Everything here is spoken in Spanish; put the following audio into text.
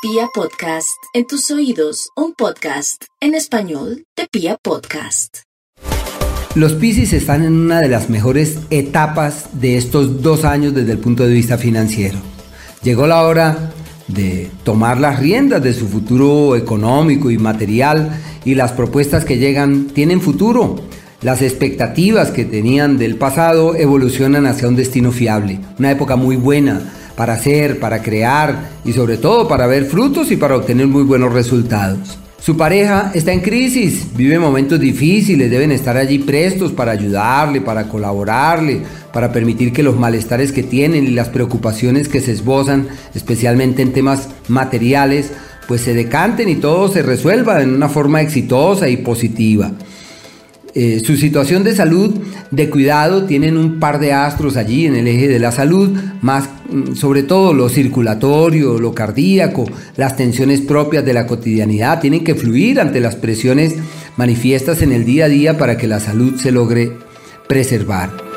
Pia Podcast, en tus oídos, un podcast en español de Pia Podcast. Los Piscis están en una de las mejores etapas de estos dos años desde el punto de vista financiero. Llegó la hora de tomar las riendas de su futuro económico y material y las propuestas que llegan tienen futuro. Las expectativas que tenían del pasado evolucionan hacia un destino fiable, una época muy buena para hacer, para crear y sobre todo para ver frutos y para obtener muy buenos resultados. Su pareja está en crisis, vive momentos difíciles, deben estar allí prestos para ayudarle, para colaborarle, para permitir que los malestares que tienen y las preocupaciones que se esbozan, especialmente en temas materiales, pues se decanten y todo se resuelva de una forma exitosa y positiva. Eh, su situación de salud, de cuidado, tienen un par de astros allí en el eje de la salud, más mm, sobre todo lo circulatorio, lo cardíaco, las tensiones propias de la cotidianidad, tienen que fluir ante las presiones manifiestas en el día a día para que la salud se logre preservar.